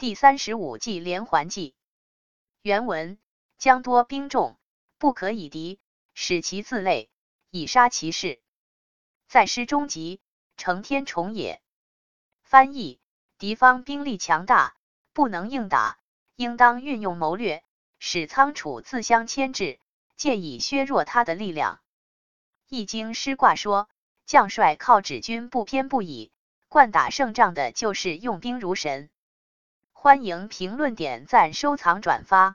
第三十五计连环计。原文：将多兵众，不可以敌，使其自累，以杀其势。在师中极，成天虫也。翻译：敌方兵力强大，不能硬打，应当运用谋略，使仓储自相牵制，借以削弱他的力量。易经师卦说，将帅靠指军不偏不倚，惯打胜仗的就是用兵如神。欢迎评论、点赞、收藏、转发。